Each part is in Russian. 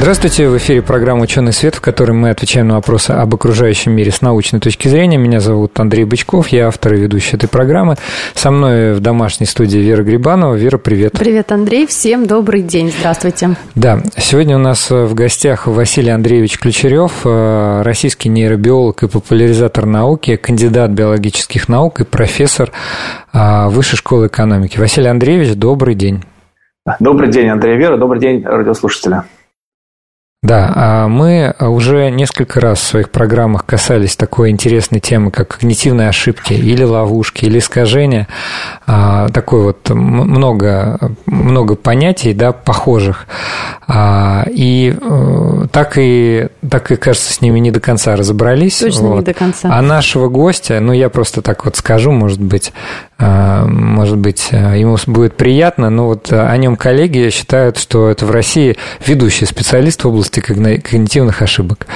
Здравствуйте, в эфире программа «Ученый свет», в которой мы отвечаем на вопросы об окружающем мире с научной точки зрения. Меня зовут Андрей Бычков, я автор и ведущий этой программы. Со мной в домашней студии Вера Грибанова. Вера, привет. Привет, Андрей, всем добрый день, здравствуйте. Да, сегодня у нас в гостях Василий Андреевич Ключерев, э, российский нейробиолог и популяризатор науки, кандидат биологических наук и профессор э, Высшей школы экономики. Василий Андреевич, добрый день. Добрый день, Андрей Вера, добрый день, радиослушатели. Да, а мы уже несколько раз в своих программах касались такой интересной темы, как когнитивные ошибки или ловушки, или искажения. А, такой вот много, много понятий, да, похожих. А, и э, так и, так и, кажется, с ними не до конца разобрались. Точно вот. не до конца. А нашего гостя, ну, я просто так вот скажу, может быть, может быть, ему будет приятно, но вот о нем коллеги считают, что это в России ведущий специалист в области области когнитивных ошибок.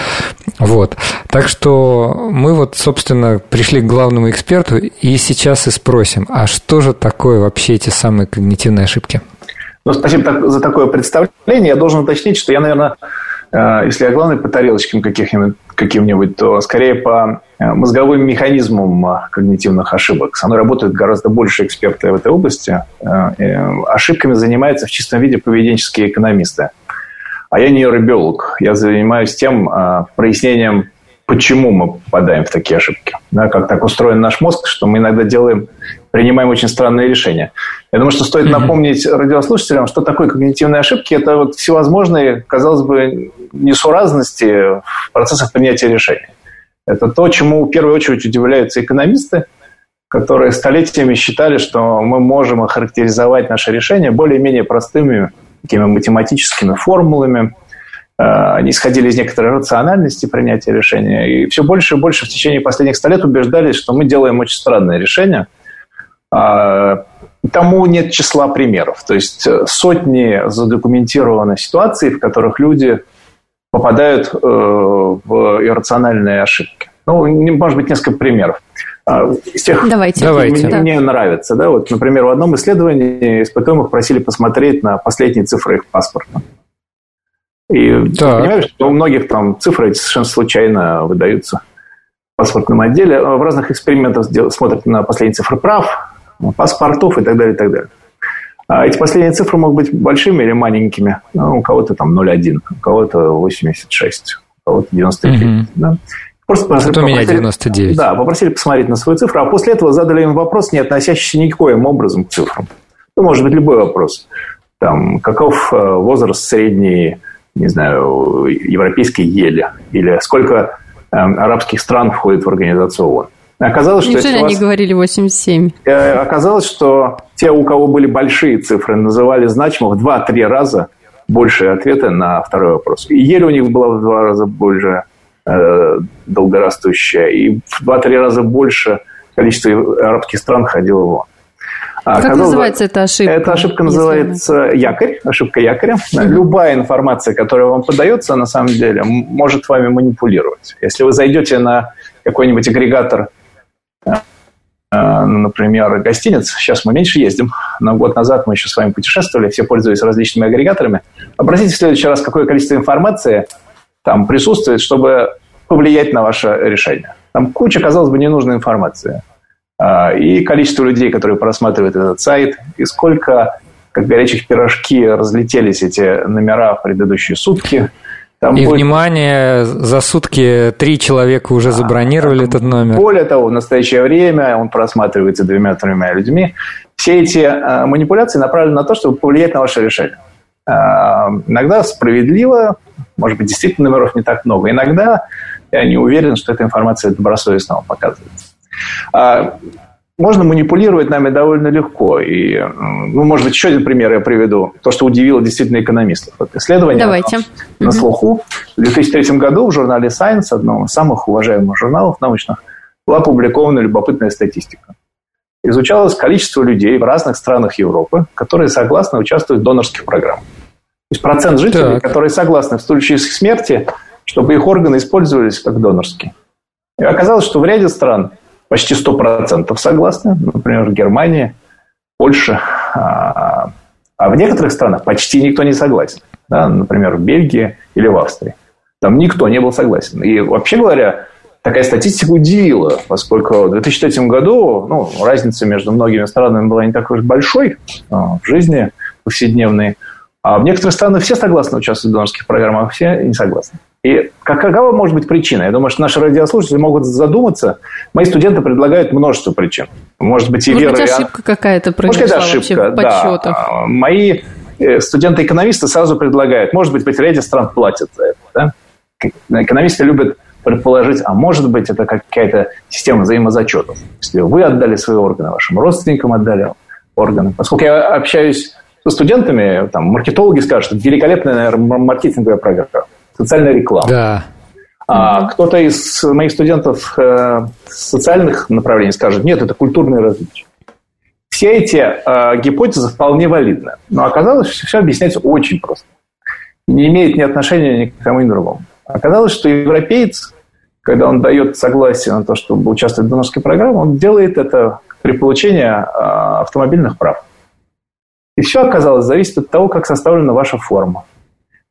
Вот. Так что мы вот, собственно, пришли к главному эксперту и сейчас и спросим, а что же такое вообще эти самые когнитивные ошибки? Ну, спасибо за такое представление. Я должен уточнить, что я, наверное, э, если я главный по тарелочкам каких-нибудь, каким-нибудь, то скорее по э, мозговым механизмам э, когнитивных ошибок. Со мной работают гораздо больше эксперты в этой области. Ошибками занимаются в чистом виде поведенческие экономисты. А я нейробиолог. Я занимаюсь тем а, прояснением, почему мы попадаем в такие ошибки. Да, как так устроен наш мозг, что мы иногда делаем, принимаем очень странные решения. Я думаю, что стоит напомнить радиослушателям, что такое когнитивные ошибки. Это вот всевозможные, казалось бы, несуразности в процессах принятия решений. Это то, чему в первую очередь удивляются экономисты, которые столетиями считали, что мы можем охарактеризовать наши решения более-менее простыми такими математическими формулами. Э, они исходили из некоторой рациональности принятия решения. И все больше и больше в течение последних ста лет убеждались, что мы делаем очень странные решения. А, тому нет числа примеров. То есть э, сотни задокументированы ситуаций, в которых люди попадают э, в иррациональные ошибки. Ну, может быть, несколько примеров. А, из тех, Давайте. Давайте. Мне, мне нравится. Да? Вот, например, в одном исследовании испытуемых просили посмотреть на последние цифры их паспорта. И так. понимаешь, что у многих там цифры эти совершенно случайно выдаются в паспортном отделе. В разных экспериментах смотрят на последние цифры прав, паспортов и так далее, и так далее. А эти последние цифры могут быть большими или маленькими. Ну, у кого-то там 0,1, у кого-то 86, у кого-то 99. Угу. Да? Просто попросили, у меня 99. Да, попросили посмотреть на свою цифру, а после этого задали им вопрос, не относящийся никоим образом к цифрам. Ну, может быть, любой вопрос. Там, каков э, возраст средней, не знаю, европейской ели? Или сколько э, арабских стран входит в организацию ООН? Оказалось, что Неужели они вас... говорили 87? Э, оказалось, что те, у кого были большие цифры, называли значимо в 2-3 раза больше ответы на второй вопрос. И ель у них была в два раза больше долгорастущая, и в 2-3 раза больше количество арабских стран ходило в ООН. А как Оказалось, называется эта ошибка? Эта ошибка называется якорь, ошибка якоря. Mm-hmm. Любая информация, которая вам подается, на самом деле, может вами манипулировать. Если вы зайдете на какой-нибудь агрегатор, э, например, гостиниц, сейчас мы меньше ездим, но год назад мы еще с вами путешествовали, все пользуются различными агрегаторами. Обратите в следующий раз, какое количество информации там присутствует, чтобы повлиять на ваше решение. Там куча, казалось бы, ненужной информации. А, и количество людей, которые просматривают этот сайт, и сколько, как горячих пирожки, разлетелись эти номера в предыдущие сутки. Там и будет... внимание, за сутки три человека уже забронировали а, этот номер. Более того, в настоящее время он просматривается двумя-тремя людьми. Все эти а, манипуляции направлены на то, чтобы повлиять на ваше решение. А, иногда справедливо, может быть, действительно номеров не так много. Иногда я не уверен, что эта информация добросовестно показывается. А, можно манипулировать нами довольно легко. И, ну, может быть, еще один пример я приведу. То, что удивило действительно экономистов. Вот исследование Давайте. на слуху. В 2003 году в журнале Science, одном из самых уважаемых журналов научных, была опубликована любопытная статистика. Изучалось количество людей в разных странах Европы, которые согласны участвовать в донорских программах. То есть процент жителей, так. которые согласны в случае их смерти, чтобы их органы использовались как донорские. И оказалось, что в ряде стран почти 100% согласны, например, Германия, Польша, а, а в некоторых странах почти никто не согласен. Да, например, в Бельгии или в Австрии. Там никто не был согласен. И вообще говоря, такая статистика удивила, поскольку в 2003 году ну, разница между многими странами была не такой уж большой а, в жизни повседневной. А в некоторых странах все согласны участвовать в донорских программах, а все не согласны. И какова может быть причина? Я думаю, что наши радиослушатели могут задуматься. Мои студенты предлагают множество причин. Может быть, и Может вера... быть, ошибка какая-то произошла Может, ошибка, вообще в подсчетах. Да. Мои э, студенты-экономисты сразу предлагают, может быть, в ряде стран платят за это. Да? Экономисты любят предположить, а может быть, это какая-то система взаимозачетов. Если вы отдали свои органы, вашим родственникам отдали органы. Поскольку я общаюсь со студентами, там, маркетологи скажут, это великолепная наверное, маркетинговая программа, социальная реклама. Да. А кто-то из моих студентов э, социальных направлений скажет, нет, это культурные различия. Все эти э, гипотезы вполне валидны. Но оказалось, что все объясняется очень просто. Не имеет ни отношения ни к кому ни другому. Оказалось, что европеец, когда он дает согласие на то, чтобы участвовать в донорской программе, он делает это при получении а, автомобильных прав. И все, оказалось, зависит от того, как составлена ваша форма.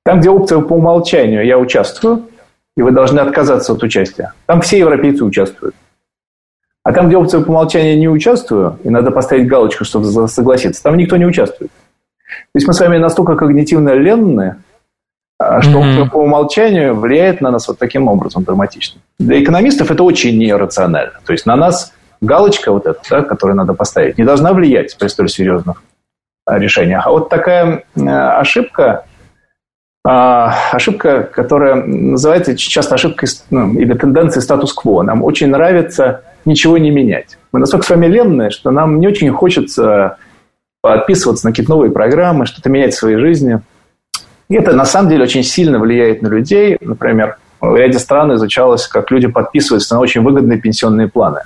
Там, где опция по умолчанию «я участвую», и вы должны отказаться от участия, там все европейцы участвуют. А там, где опция по умолчанию «не участвую», и надо поставить галочку, чтобы согласиться, там никто не участвует. То есть мы с вами настолько когнитивно ленные, что mm-hmm. по умолчанию влияет на нас вот таким образом драматично. Для экономистов это очень нерационально. То есть на нас галочка вот эта, да, которую надо поставить, не должна влиять при столь серьезных а, решениях. А вот такая ошибка, а, ошибка, которая называется часто ошибкой ну, или тенденцией статус-кво. Нам очень нравится ничего не менять. Мы настолько с вами ленные, что нам не очень хочется подписываться на какие-то новые программы, что-то менять в своей жизни – и это на самом деле очень сильно влияет на людей. Например, в ряде стран изучалось, как люди подписываются на очень выгодные пенсионные планы.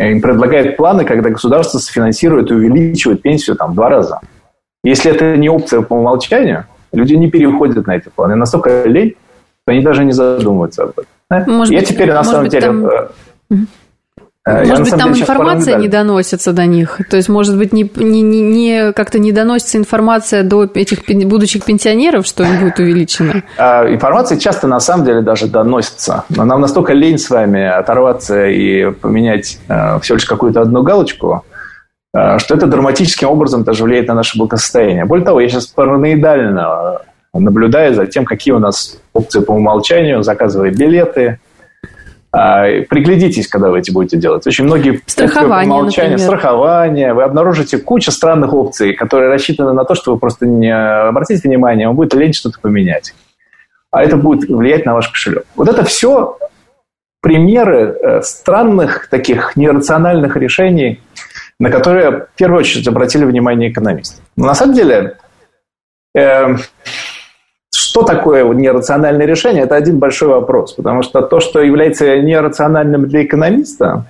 Им предлагают планы, когда государство софинансирует и увеличивает пенсию там, в два раза. Если это не опция по умолчанию, люди не переходят на эти планы. Настолько лень, что они даже не задумываются об этом. Может Я быть, теперь, на самом деле... Там... Э, может быть, там деле, информация не доносится до них. То есть, может быть, не, не, не, не как-то не доносится информация до этих будущих пенсионеров, что им будет увеличено? А, информация часто, на самом деле, даже доносится. Но нам настолько лень с вами оторваться и поменять э, всего лишь какую-то одну галочку, э, что это драматическим образом даже влияет на наше благосостояние. Более того, я сейчас параноидально наблюдаю за тем, какие у нас опции по умолчанию, заказывая билеты, приглядитесь, когда вы эти будете делать. Очень многие страхование, умолчания, например. страхование. Вы обнаружите кучу странных опций, которые рассчитаны на то, что вы просто не обратите внимание, вам будет лень что-то поменять. А это будет влиять на ваш кошелек. Вот это все примеры э, странных таких нерациональных решений, на которые в первую очередь обратили внимание экономисты. Но на самом деле э, что такое нерациональное решение, это один большой вопрос. Потому что то, что является нерациональным для экономиста,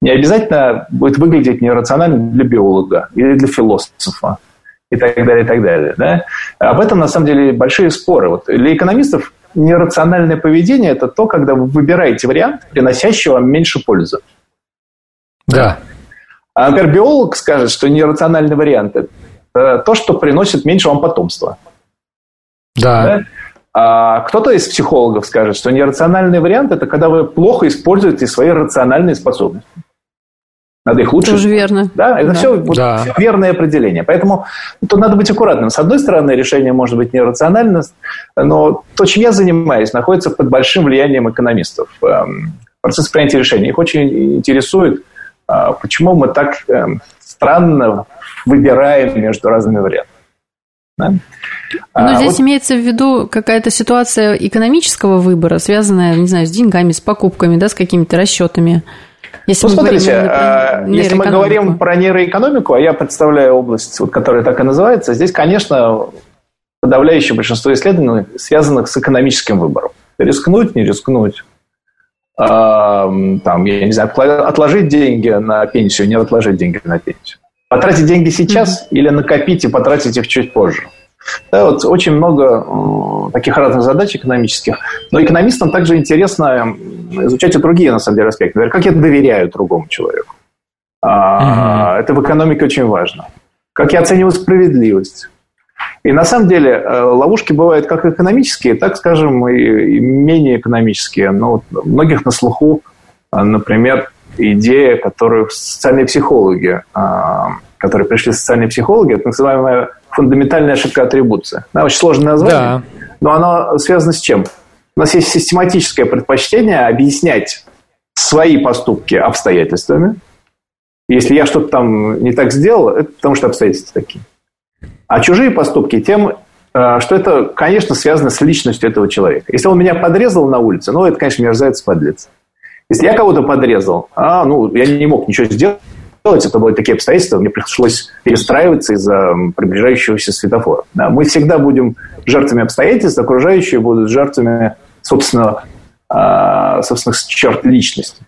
не обязательно будет выглядеть нерациональным для биолога или для философа и так далее, и так далее. Да? Об этом, на самом деле, большие споры. Вот для экономистов нерациональное поведение – это то, когда вы выбираете вариант, приносящий вам меньше пользы. Да. А, например, биолог скажет, что нерациональный вариант – это то, что приносит меньше вам потомства. Да. да? А кто-то из психологов скажет, что нерациональный вариант – это когда вы плохо используете свои рациональные способности. Надо их лучше... Тоже верно. Да, это да. Все, вот, да. все верное определение. Поэтому тут надо быть аккуратным. С одной стороны, решение может быть нерационально, но то, чем я занимаюсь, находится под большим влиянием экономистов. Эм, процесс принятия решений. Их очень интересует, а, почему мы так эм, странно выбираем между разными вариантами. Да? Но а, здесь вот... имеется в виду какая-то ситуация экономического выбора, связанная, не знаю, с деньгами, с покупками, да, с какими-то расчетами. Если ну, мы смотрите, говорим, например, если мы говорим про нейроэкономику, а я представляю область, вот, которая так и называется, здесь, конечно, подавляющее большинство исследований связанных с экономическим выбором. Рискнуть, не рискнуть. там, я не знаю, отложить деньги на пенсию, не отложить деньги на пенсию. Потратить деньги сейчас mm-hmm. или накопить и потратить их чуть позже. Да, вот очень много таких разных задач экономических. Но экономистам также интересно изучать и другие, на самом деле, аспекты. Например, как я доверяю другому человеку. Mm-hmm. Это в экономике очень важно. Как я оцениваю справедливость. И на самом деле э, ловушки бывают как экономические, так, скажем, и менее экономические. Но ну, многих на слуху, э, например, идея, которую социальные психологи, а, которые пришли социальные психологи, это называемая фундаментальная ошибка атрибуции. Да, очень сложное название, да. но оно связано с чем? У нас есть систематическое предпочтение объяснять свои поступки обстоятельствами. Если я что-то там не так сделал, это потому что обстоятельства такие. А чужие поступки тем, э, что это, конечно, связано с личностью этого человека. Если он меня подрезал на улице, ну, это, конечно, мерзавец подлец. Если я кого-то подрезал, а, ну, я не мог ничего сделать, это были такие обстоятельства, мне пришлось перестраиваться из-за приближающегося светофора. Да, мы всегда будем жертвами обстоятельств, окружающие будут жертвами собственного, а, собственных черт личности.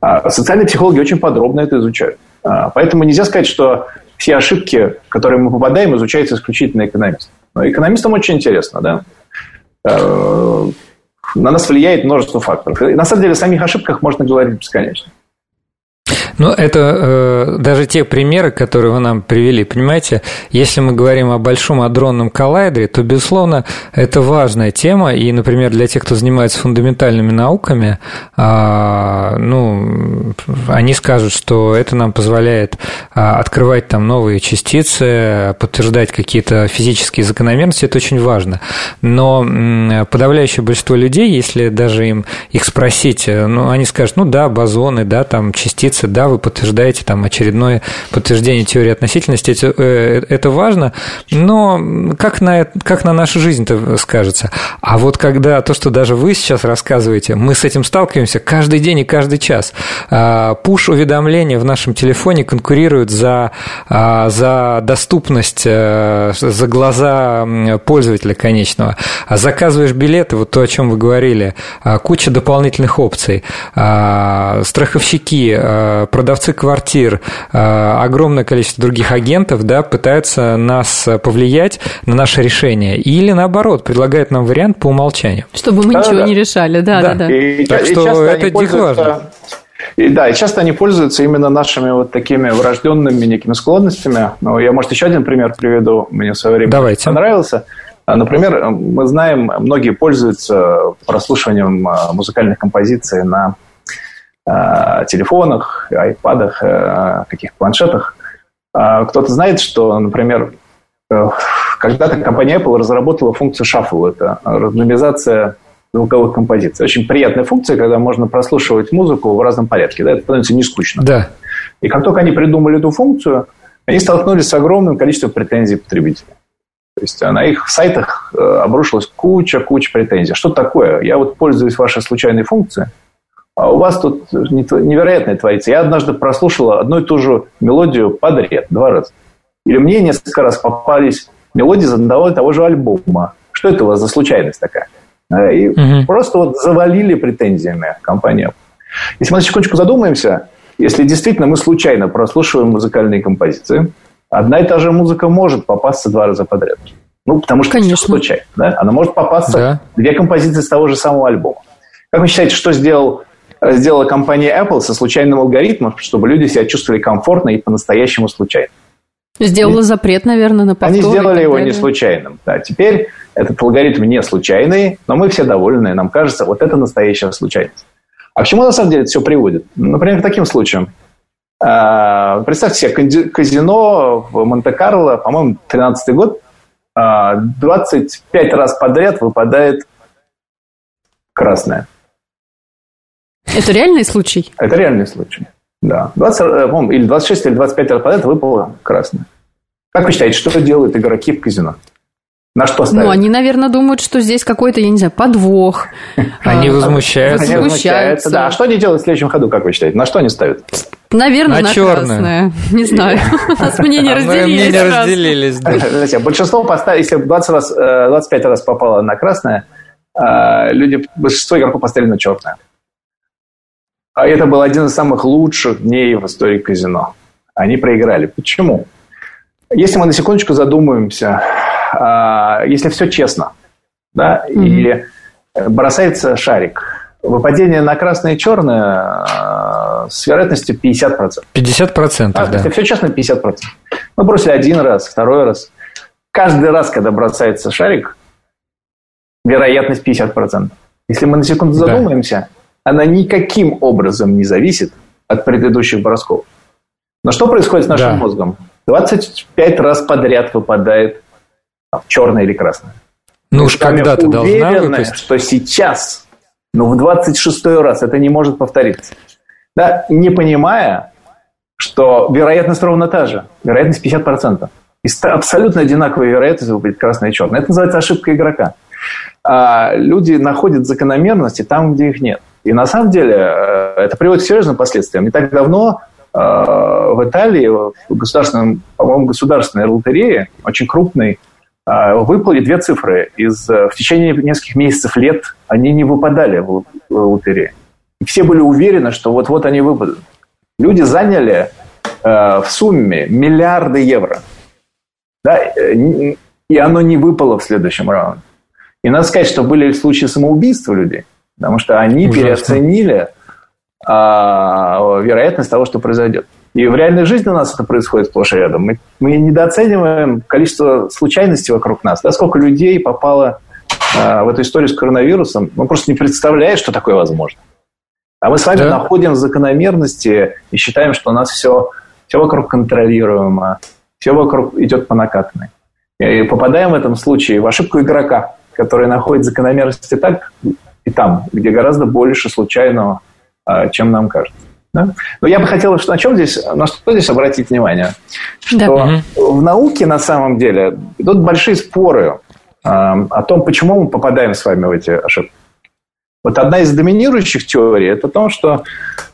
А социальные психологи очень подробно это изучают. А, поэтому нельзя сказать, что все ошибки, в которые мы попадаем, изучаются исключительно экономистом. Но экономистам очень интересно, да на нас влияет множество факторов. И на самом деле о самих ошибках можно говорить бесконечно. Ну, это э, даже те примеры, которые вы нам привели, понимаете, если мы говорим о большом адронном коллайдере, то, безусловно, это важная тема, и, например, для тех, кто занимается фундаментальными науками, э, ну, они скажут, что это нам позволяет э, открывать там новые частицы, подтверждать какие-то физические закономерности, это очень важно. Но э, подавляющее большинство людей, если даже им их спросить, э, ну, они скажут, ну да, бозоны, да, там частицы, да, вы подтверждаете там очередное подтверждение теории относительности, это, э, это важно, но как на, как на нашу жизнь-то скажется? А вот когда то, что даже вы сейчас рассказываете, мы с этим сталкиваемся каждый день и каждый час. А, пуш-уведомления в нашем телефоне конкурируют за, а, за доступность, э, за глаза пользователя конечного. А заказываешь билеты, вот то, о чем вы говорили, куча дополнительных опций. Страховщики, продавцы квартир, э, огромное количество других агентов да, пытаются нас повлиять на наше решение. Или наоборот, предлагают нам вариант по умолчанию. Чтобы мы да, ничего да. не решали, да, да. да, да. И, так и что это дико важно. И, да, и часто они пользуются именно нашими вот такими врожденными некими склонностями. Ну, я, может, еще один пример приведу. Мне в свое время Давайте. понравился. Например, мы знаем, многие пользуются прослушиванием а, музыкальных композиций на телефонах, айпадах, э, каких-то планшетах. А кто-то знает, что, например, э, когда-то компания Apple разработала функцию Shuffle. Это рандомизация звуковых композиций. Очень приятная функция, когда можно прослушивать музыку в разном порядке. Да, это становится не скучно. Да. И как только они придумали эту функцию, они столкнулись с огромным количеством претензий потребителей. То есть на их сайтах обрушилась куча-куча претензий. Что такое? Я вот пользуюсь вашей случайной функцией, а у вас тут невероятное творится. Я однажды прослушала одну и ту же мелодию подряд, два раза. Или мне несколько раз попались мелодии из одного и того же альбома. Что это у вас за случайность такая? Э, и угу. просто вот завалили претензиями компанию. Если мы на секундочку задумаемся, если действительно мы случайно прослушиваем музыкальные композиции, одна и та же музыка может попасться два раза подряд. Ну, потому что Конечно. случайно. Да? Она может попасться да. две композиции с того же самого альбома. Как вы считаете, что сделал сделала компания Apple со случайным алгоритмом, чтобы люди себя чувствовали комфортно и по-настоящему случайно. Сделала запрет, наверное, на повтор. Они сделали его не случайным. Да, теперь этот алгоритм не случайный, но мы все довольны. Нам кажется, вот это настоящая случайность. А к чему на самом деле это все приводит? Например, к таким случаям. А, представьте себе, казино в Монте-Карло, по-моему, 13 год, 25 а, раз подряд выпадает красное. Это реальный случай? Это реальный случай, да. 20, э, или 26 или 25 раз подряд выпало красное. Как вы считаете, что делают игроки в казино? На что ставят? Ну, они, наверное, думают, что здесь какой-то, я не знаю, подвох. Они возмущаются. Они возмущаются, да. А что они делают в следующем ходу, как вы считаете? На что они ставят? Наверное, на, на черное. Не знаю. У нас мнения а разделились. Мнения разделились, да. Большинство поставили, если 20 раз, 25 э, раз попало на красное, э, люди, большинство игроков поставили на черное. А это был один из самых лучших дней в истории казино. Они проиграли. Почему? Если мы на секундочку задумаемся, а, если все честно, да, mm-hmm. и бросается шарик, выпадение на красное и черное а, с вероятностью 50%. 50%, а, да. Если все честно, 50%. Мы бросили один раз, второй раз. Каждый раз, когда бросается шарик, вероятность 50%. Если мы на секунду задумаемся, да. Она никаким образом не зависит от предыдущих бросков. Но что происходит с нашим да. мозгом? 25 раз подряд выпадает в черное или красное. Ну уж когда-то должна выпасть. что сейчас, ну в 26 раз это не может повториться. Да, не понимая, что вероятность ровно та же. Вероятность 50%. И абсолютно одинаковая вероятность выпадет красное и черное. Это называется ошибка игрока. А люди находят закономерности там, где их нет. И на самом деле э, это приводит к серьезным последствиям. Не так давно э, в Италии, в государственном, по-моему, государственной лотерее, очень крупной, э, выпали две цифры. Из, в течение нескольких месяцев лет они не выпадали в лотерее. И все были уверены, что вот-вот они выпадут. Люди заняли в сумме миллиарды евро. Да, и оно не выпало в следующем раунде. И надо сказать, что были случаи самоубийства людей, потому что они Ужасно. переоценили а, вероятность того, что произойдет. И в реальной жизни у нас это происходит сплошь и рядом. Мы, мы недооцениваем количество случайностей вокруг нас. Да, сколько людей попало а, в эту историю с коронавирусом, мы просто не представляем, что такое возможно. А мы с вами да. находим закономерности и считаем, что у нас все, все вокруг контролируемо, все вокруг идет по накатанной. И попадаем в этом случае в ошибку игрока которые находят закономерности так и там, где гораздо больше случайного, а, чем нам кажется. Да? Но я бы хотел, на чем здесь, на что здесь обратить внимание? Что да. в науке на самом деле идут большие споры э, о том, почему мы попадаем с вами в эти ошибки. Вот одна из доминирующих теорий – это то, что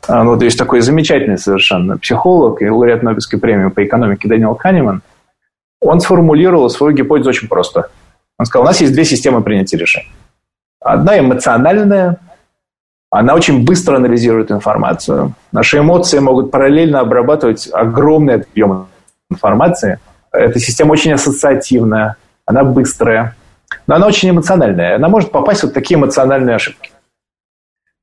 э, вот есть такой замечательный совершенно психолог и лауреат Нобелевской премии по экономике Дэниел Канеман. Он сформулировал свою гипотезу очень просто – он сказал, у нас есть две системы принятия решений. Одна эмоциональная, она очень быстро анализирует информацию. Наши эмоции могут параллельно обрабатывать огромный объем информации. Эта система очень ассоциативная, она быстрая, но она очень эмоциональная. Она может попасть в вот такие эмоциональные ошибки.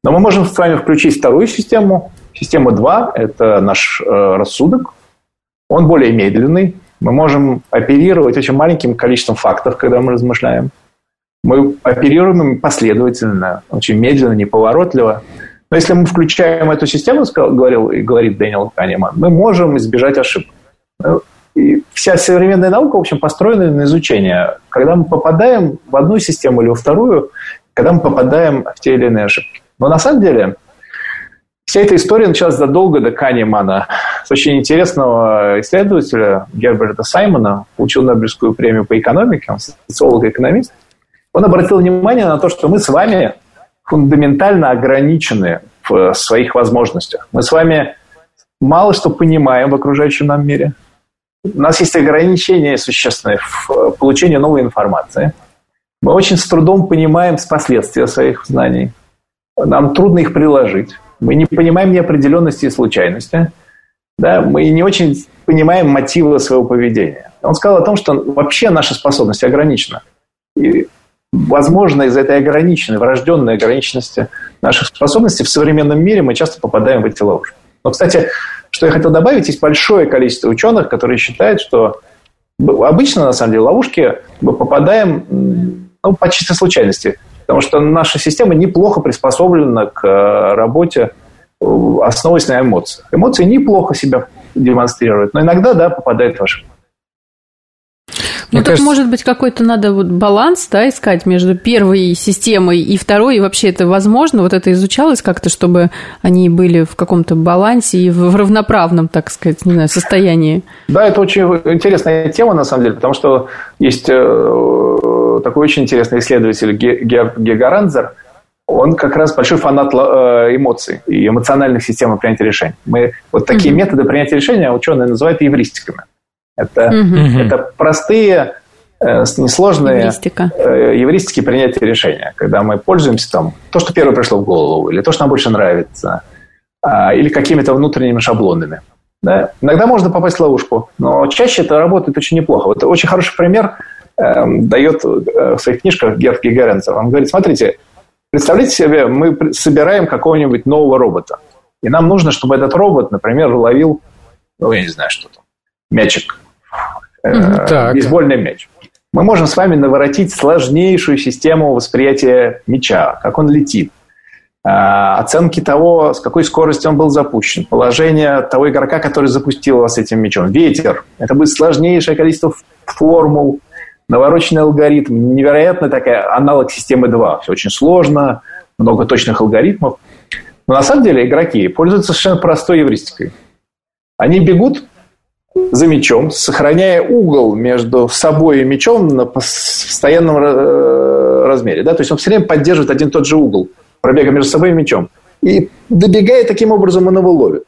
Но мы можем с вами включить вторую систему. Система 2 – это наш э, рассудок. Он более медленный, мы можем оперировать очень маленьким количеством фактов, когда мы размышляем. Мы оперируем последовательно, очень медленно, неповоротливо. Но если мы включаем эту систему, говорил и говорит Дэниел Канеман, мы можем избежать ошибок. Ну, и вся современная наука, в общем, построена на изучение. Когда мы попадаем в одну систему или во вторую, когда мы попадаем в те или иные ошибки. Но на самом деле Вся эта история началась задолго до Канемана. С очень интересного исследователя Герберта Саймона, получил Нобелевскую премию по экономике, он социолог и экономист. Он обратил внимание на то, что мы с вами фундаментально ограничены в своих возможностях. Мы с вами мало что понимаем в окружающем нам мире. У нас есть ограничения существенные в получении новой информации. Мы очень с трудом понимаем последствия своих знаний. Нам трудно их приложить. Мы не понимаем неопределенности и случайности. Да? Мы не очень понимаем мотивы своего поведения. Он сказал о том, что вообще наша способность ограничена. И, возможно, из этой ограниченной, врожденной ограниченности наших способностей в современном мире мы часто попадаем в эти ловушки. Но, кстати, что я хотел добавить, есть большое количество ученых, которые считают, что обычно, на самом деле, ловушки мы попадаем ну, по чистой случайности. Потому что наша система неплохо приспособлена к э, работе, э, основываясь на эмоциях. Эмоции неплохо себя демонстрируют, но иногда, да, попадают в ошибку. Ну, так может быть какой-то надо вот баланс, да, искать между первой системой и второй, и вообще это возможно, вот это изучалось как-то, чтобы они были в каком-то балансе и в равноправном, так сказать, не знаю, состоянии. Да, это очень интересная тема, на самом деле, потому что есть э, такой очень интересный исследователь Гегаранзер, он как раз большой фанат э, эмоций и эмоциональных систем принятия решений. Мы вот такие mm-hmm. методы принятия решения ученые называют евристиками. Это, угу. это простые, э, несложные Евристика. э, евристики принятия решения, когда мы пользуемся там то, что первое пришло в голову, или то, что нам больше нравится, а, или какими-то внутренними шаблонами. Да? Иногда можно попасть в ловушку, но чаще это работает очень неплохо. Вот очень хороший пример э, дает в своих книжках Герт Гигаренцев. Он говорит, смотрите, представляете себе, мы собираем какого-нибудь нового робота. И нам нужно, чтобы этот робот, например, ловил, ну, я не знаю, что там, мячик, э, бейсбольный мяч. Мы можем с вами наворотить сложнейшую систему восприятия мяча, как он летит, а, оценки того, с какой скоростью он был запущен, положение того игрока, который запустил вас этим мячом, ветер. Это будет сложнейшее количество формул, навороченный алгоритм, невероятно такая аналог системы 2. Все очень сложно, много точных алгоритмов. Но на самом деле игроки пользуются совершенно простой евристикой. Они бегут за мячом, сохраняя угол между собой и мячом на постоянном э, размере. Да? То есть он все время поддерживает один и тот же угол пробега между собой и мячом. И добегая таким образом, он его ловит.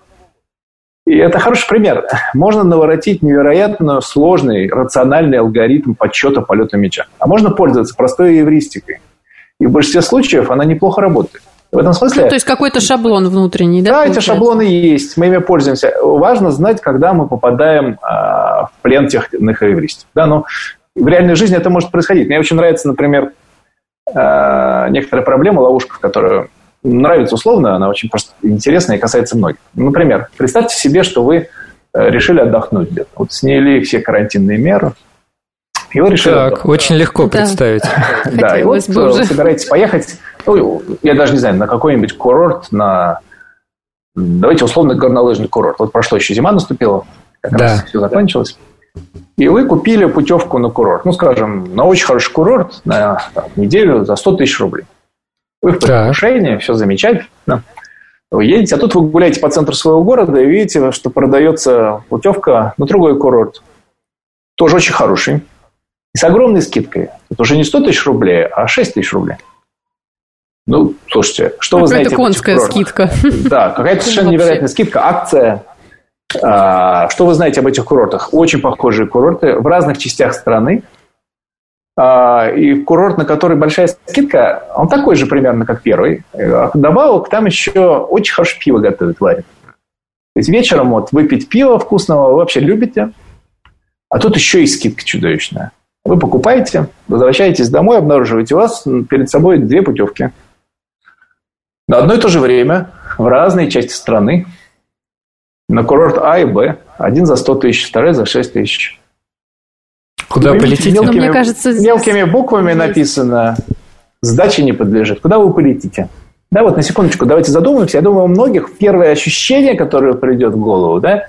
И это хороший пример. Можно наворотить невероятно сложный, рациональный алгоритм подсчета полета мяча. А можно пользоваться простой эвристикой. И в большинстве случаев она неплохо работает. В этом смысле... Ну, то есть какой-то шаблон внутренний, да? Да, получается? эти шаблоны есть, мы ими пользуемся. Важно знать, когда мы попадаем а, в плен тех иных эвристов. Да, но в реальной жизни это может происходить. Мне очень нравится, например, а, некоторая проблема, ловушка, которая нравится условно, она очень просто интересная и касается многих. Например, представьте себе, что вы э, решили отдохнуть где-то. Вот сняли все карантинные меры, и вы решили... Так, отдохнуть. очень легко да. представить. Да, и вот уже. собираетесь поехать, ну, я даже не знаю, на какой-нибудь курорт, на... Давайте условно горнолыжный курорт. Вот прошло еще зима наступила, как да. раз все закончилось. И вы купили путевку на курорт. Ну, скажем, на очень хороший курорт на там, неделю за 100 тысяч рублей. Вы в предвкушении, все замечательно. Вы едете, а тут вы гуляете по центру своего города и видите, что продается путевка на другой курорт. Тоже очень хороший. И с огромной скидкой. Это уже не 100 тысяч рублей, а 6 тысяч рублей. Ну, слушайте, что вы знаете? Это конская скидка. Да, какая-то совершенно невероятная скидка, акция. А, что вы знаете об этих курортах? Очень похожие курорты в разных частях страны. А, и курорт, на который большая скидка, он такой же примерно, как первый. А добавок там еще очень хорошее пиво готовят, варят. То есть вечером вот выпить пиво вкусного вы вообще любите, а тут еще и скидка чудовищная. Вы покупаете, возвращаетесь домой, обнаруживаете у вас перед собой две путевки. На одно и то же время в разные части страны на курорт А и Б. Один за 100 тысяч, второй за 6 тысяч. Куда полетите? Мелкими, мне кажется, здесь... мелкими буквами написано «Сдачи не подлежит». Куда вы полетите? Да, вот на секундочку, давайте задумаемся. Я думаю, у многих первое ощущение, которое придет в голову, да,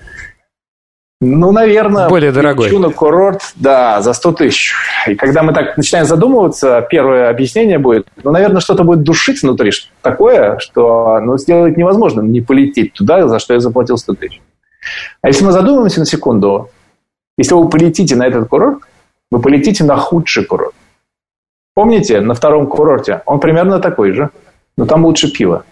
ну, наверное, более дорогой. на курорт, да, за 100 тысяч. И когда мы так начинаем задумываться, первое объяснение будет, ну, наверное, что-то будет душить внутри, что такое, что ну, сделать невозможно, не полететь туда, за что я заплатил 100 тысяч. А если мы задумаемся на секунду, если вы полетите на этот курорт, вы полетите на худший курорт. Помните, на втором курорте он примерно такой же, но там лучше пиво.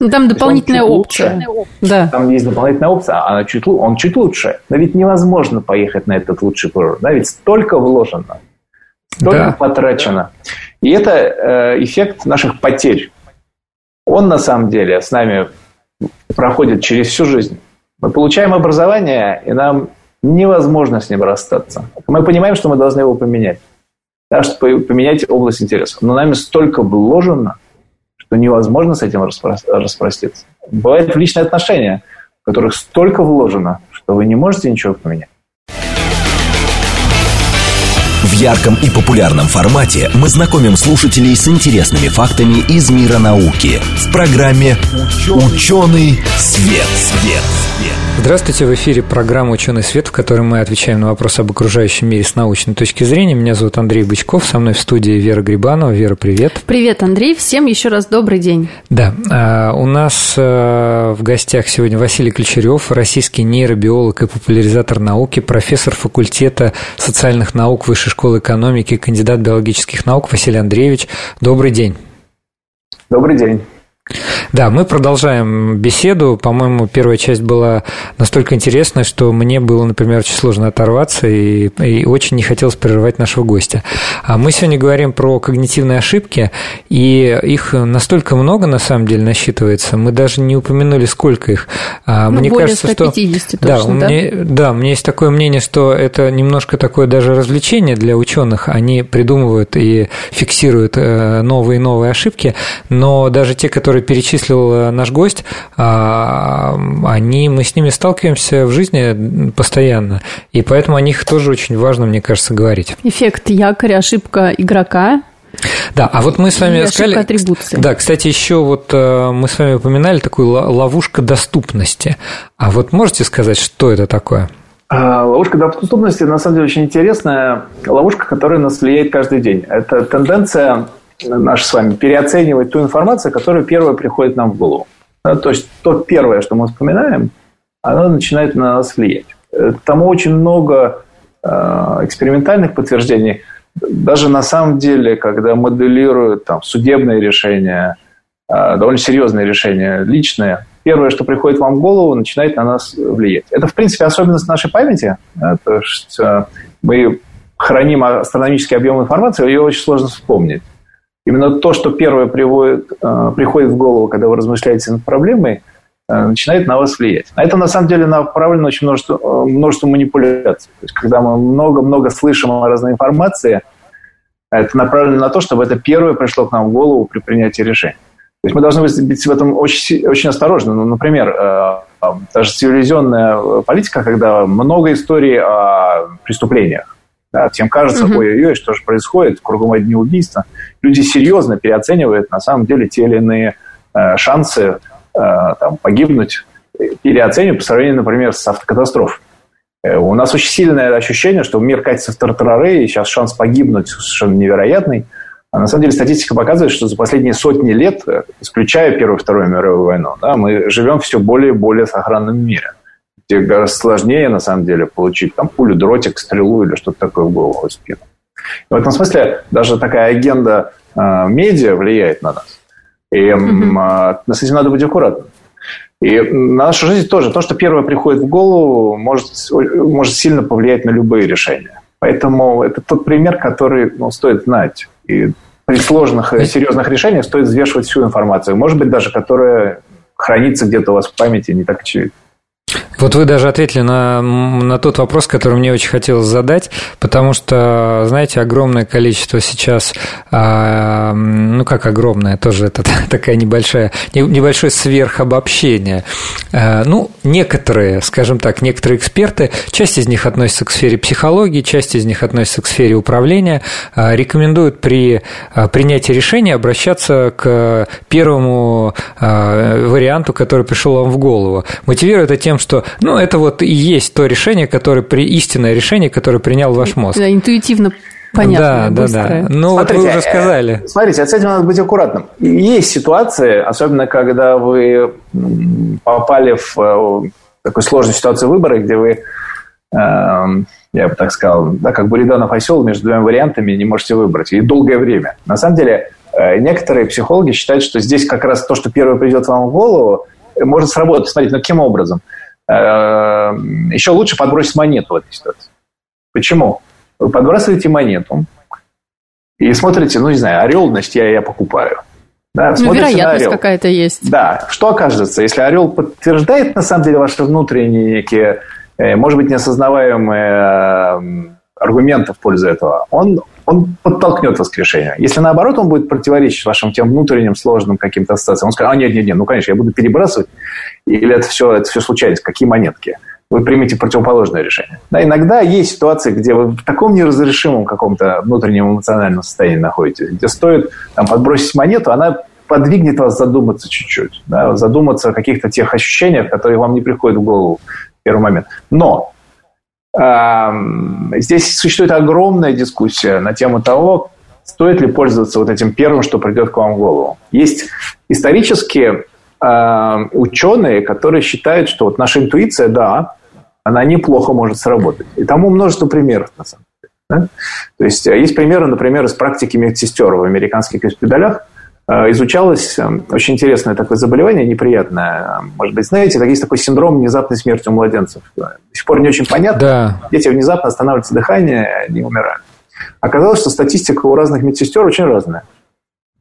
Ну, там дополнительная опция. Лучше. Да. Там есть дополнительная опция, а она чуть, он чуть лучше. Но ведь невозможно поехать на этот лучший курорт. Да? Ведь столько вложено, столько да. потрачено. И это э, эффект наших потерь. Он на самом деле с нами проходит через всю жизнь. Мы получаем образование, и нам невозможно с ним расстаться. Мы понимаем, что мы должны его поменять. Да, чтобы поменять область интересов. Но нами столько вложено, что невозможно с этим распроститься. Бывают личные отношения, в которых столько вложено, что вы не можете ничего поменять. В ярком и популярном формате мы знакомим слушателей с интересными фактами из мира науки в программе «Ученый, свет». свет. Здравствуйте, в эфире программа «Ученый свет», в которой мы отвечаем на вопросы об окружающем мире с научной точки зрения. Меня зовут Андрей Бычков, со мной в студии Вера Грибанова. Вера, привет. Привет, Андрей. Всем еще раз добрый день. Да, а, у нас а, в гостях сегодня Василий Ключерев, российский нейробиолог и популяризатор науки, профессор факультета социальных наук Высшей школы экономики, кандидат биологических наук Василий Андреевич. Добрый день. Добрый день. Да, мы продолжаем беседу. По-моему, первая часть была настолько интересная, что мне было, например, очень сложно оторваться и, и очень не хотелось прерывать нашего гостя. А мы сегодня говорим про когнитивные ошибки, и их настолько много, на самом деле, насчитывается. Мы даже не упомянули, сколько их. А, ну, мне более кажется, 150 что... точно, да, да? Мне, да, у меня есть такое мнение, что это немножко такое даже развлечение для ученых. Они придумывают и фиксируют э, новые и новые ошибки, но даже те, которые которые перечислил э, наш гость, а, они, мы с ними сталкиваемся в жизни постоянно, и поэтому о них тоже очень важно, мне кажется, говорить. Эффект якоря, ошибка игрока, да, а вот мы с вами сказали... атрибуции. Да, кстати, еще вот э, мы с вами упоминали такую ловушка доступности. А вот можете сказать, что это такое? А, ловушка доступности, на самом деле, очень интересная ловушка, которая нас влияет каждый день. Это тенденция наш с вами переоценивать ту информацию, которая первая приходит нам в голову. То есть то первое, что мы вспоминаем, оно начинает на нас влиять. Тому очень много э, экспериментальных подтверждений. Даже на самом деле, когда моделируют там, судебные решения, э, довольно серьезные решения, личные, первое, что приходит вам в голову, начинает на нас влиять. Это, в принципе, особенность нашей памяти. Да, то есть э, мы храним астрономический объем информации, ее очень сложно вспомнить. Именно то, что первое приводит, э, приходит в голову, когда вы размышляете над проблемой, э, начинает на вас влиять. А это на самом деле направлено очень множество, э, множество манипуляций. То есть, когда мы много-много слышим о разной информации, это направлено на то, чтобы это первое пришло к нам в голову при принятии решения. То есть мы должны быть в этом очень, очень осторожны. Ну, например, даже цивилизационная политика, когда много историй о преступлениях, да, всем кажется, ой-ой-ой, что же происходит, кругом одни убийства. Люди серьезно переоценивают на самом деле те или иные э, шансы э, там, погибнуть, переоценивают по сравнению, например, с автокатастрофой. Э, у нас очень сильное ощущение, что мир катится в тартарары, и сейчас шанс погибнуть совершенно невероятный. А на самом деле статистика показывает, что за последние сотни лет, исключая Первую и Вторую мировую войну, да, мы живем все более и более сохранном мире где гораздо сложнее, на самом деле, получить там пулю, дротик, стрелу или что-то такое в голову хоть спину. И в этом смысле даже такая агенда э, медиа влияет на нас. И э, с этим надо быть аккуратным. И на нашу жизнь тоже. То, что первое приходит в голову, может, может сильно повлиять на любые решения. Поэтому это тот пример, который ну, стоит знать. И при сложных и серьезных решениях стоит взвешивать всю информацию. Может быть, даже которая хранится где-то у вас в памяти, не так очевидно. Вот вы даже ответили на, на тот вопрос, который мне очень хотелось задать, потому что, знаете, огромное количество сейчас, а, ну как огромное, тоже это такая небольшая, небольшое сверхобобщение. А, ну, некоторые, скажем так, некоторые эксперты, часть из них относится к сфере психологии, часть из них относится к сфере управления, а, рекомендуют при а, принятии решения обращаться к первому а, варианту, который пришел вам в голову. Мотивируют это тем, что ну, это вот и есть то решение, которое, при, истинное решение, которое принял ваш мозг. Да, интуитивно понятно. Да, да, да. Ну, смотрите, вот вы уже сказали. Э, смотрите, с этим надо быть аккуратным. Есть ситуации, особенно когда вы попали в э, такую сложную ситуацию выбора, где вы, эм, я бы так сказал, да, как Буриданов осел между двумя вариантами не можете выбрать. И долгое время. На самом деле, э, некоторые психологи считают, что здесь как раз то, что первое придет вам в голову, может сработать. Смотрите, ну каким образом? Эм, еще лучше подбросить монету в этой ситуации. Почему? Вы подбрасываете монету и смотрите, ну, не знаю, орел, значит, я, я покупаю. Да, ну, вероятность какая-то есть. Да, что окажется, если орел подтверждает, на самом деле, ваши внутренние некие, э, может быть, неосознаваемые эм, аргументы в пользу этого, он он подтолкнет вас к решению. Если наоборот он будет противоречить вашим тем внутренним сложным каким-то ассоциациям, он скажет, а нет, нет, нет, ну конечно, я буду перебрасывать, или это все, это все случайность, какие монетки. Вы примете противоположное решение. Да, иногда есть ситуации, где вы в таком неразрешимом каком-то внутреннем эмоциональном состоянии находитесь, где стоит там, подбросить монету, она подвигнет вас задуматься чуть-чуть, да, задуматься о каких-то тех ощущениях, которые вам не приходят в голову в первый момент. Но Здесь существует огромная дискуссия на тему того, стоит ли пользоваться вот этим первым, что придет к вам в голову. Есть исторические ученые, которые считают, что вот наша интуиция, да, она неплохо может сработать. И тому множество примеров, на самом деле. Да? То есть э, есть примеры, например, из практики медсестер в американских госпиталях, э, изучалось э, очень интересное такое заболевание, неприятное. Может быть, знаете, есть такой синдром внезапной смерти у младенцев. До сих пор не очень понятно. Да. Дети внезапно останавливается дыхание, они умирают. Оказалось, что статистика у разных медсестер очень разная.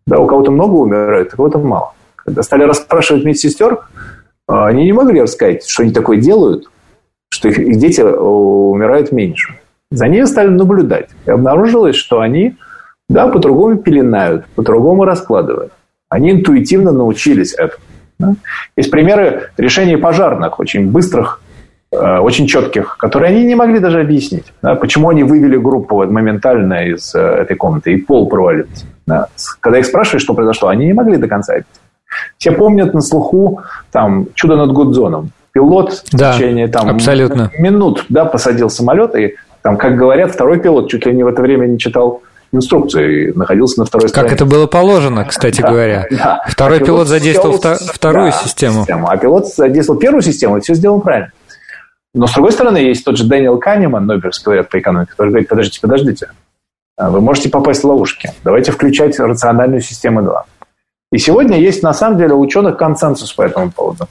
Да, у кого-то много умирает, у кого-то мало. Когда стали расспрашивать медсестер, они не могли рассказать, что они такое делают, что их, их дети умирают меньше. За ней стали наблюдать. И обнаружилось, что они, да, по-другому пеленают, по-другому раскладывают. Они интуитивно научились этому. Да? Есть примеры решения пожарных, очень быстрых, э, очень четких, которые они не могли даже объяснить. Да? Почему они вывели группу моментально из э, этой комнаты, и пол провалился. Да? Когда их спрашивали, что произошло, они не могли до конца объяснить. Все помнят на слуху там, «Чудо над Гудзоном». Пилот да, в течение там, абсолютно. минут да, посадил самолет и там, как говорят, второй пилот чуть ли не в это время не читал инструкцию и находился на второй стороне. Как это было положено, кстати да, говоря. Да. Второй а пилот, пилот задействовал втор- вторую да, систему. систему. А пилот задействовал первую систему, и все сделал правильно. Но, с другой стороны, есть тот же Дэниел Канеман, Нобелевский лауреат по экономике, который говорит, подождите, подождите, вы можете попасть в ловушки. Давайте включать рациональную систему 2. И сегодня есть, на самом деле, у ученых консенсус по этому поводу.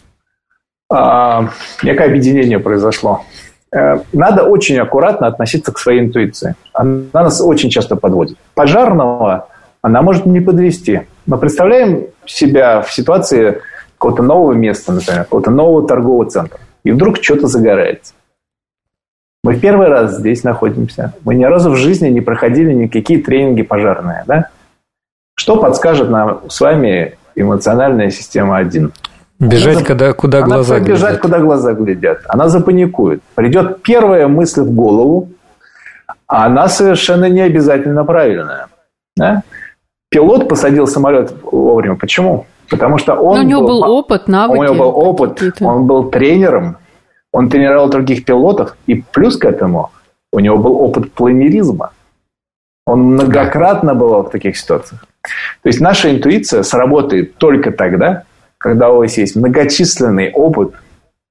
А, некое объединение произошло. Э, надо очень аккуратно относиться к своей интуиции. Она нас очень часто подводит. Пожарного она может не подвести. Мы представляем себя в ситуации какого-то нового места, например, какого-то нового торгового центра. И вдруг что-то загорается. Мы в первый раз здесь находимся. Мы ни разу в жизни не проходили никакие тренинги пожарные. Да? Что подскажет нам с вами эмоциональная система 1? Бежать, она, когда, куда она глаза глядят. Бежать, куда глаза глядят. Она запаникует. Придет первая мысль в голову, а она совершенно не обязательно правильная. Да? Пилот посадил самолет вовремя. Почему? Потому что он... Но у него был, был опыт, навыки. У него был опыт, он был тренером, он тренировал других пилотов, и плюс к этому у него был опыт планеризма. Он многократно бывал в таких ситуациях. То есть наша интуиция сработает только тогда, когда у вас есть многочисленный опыт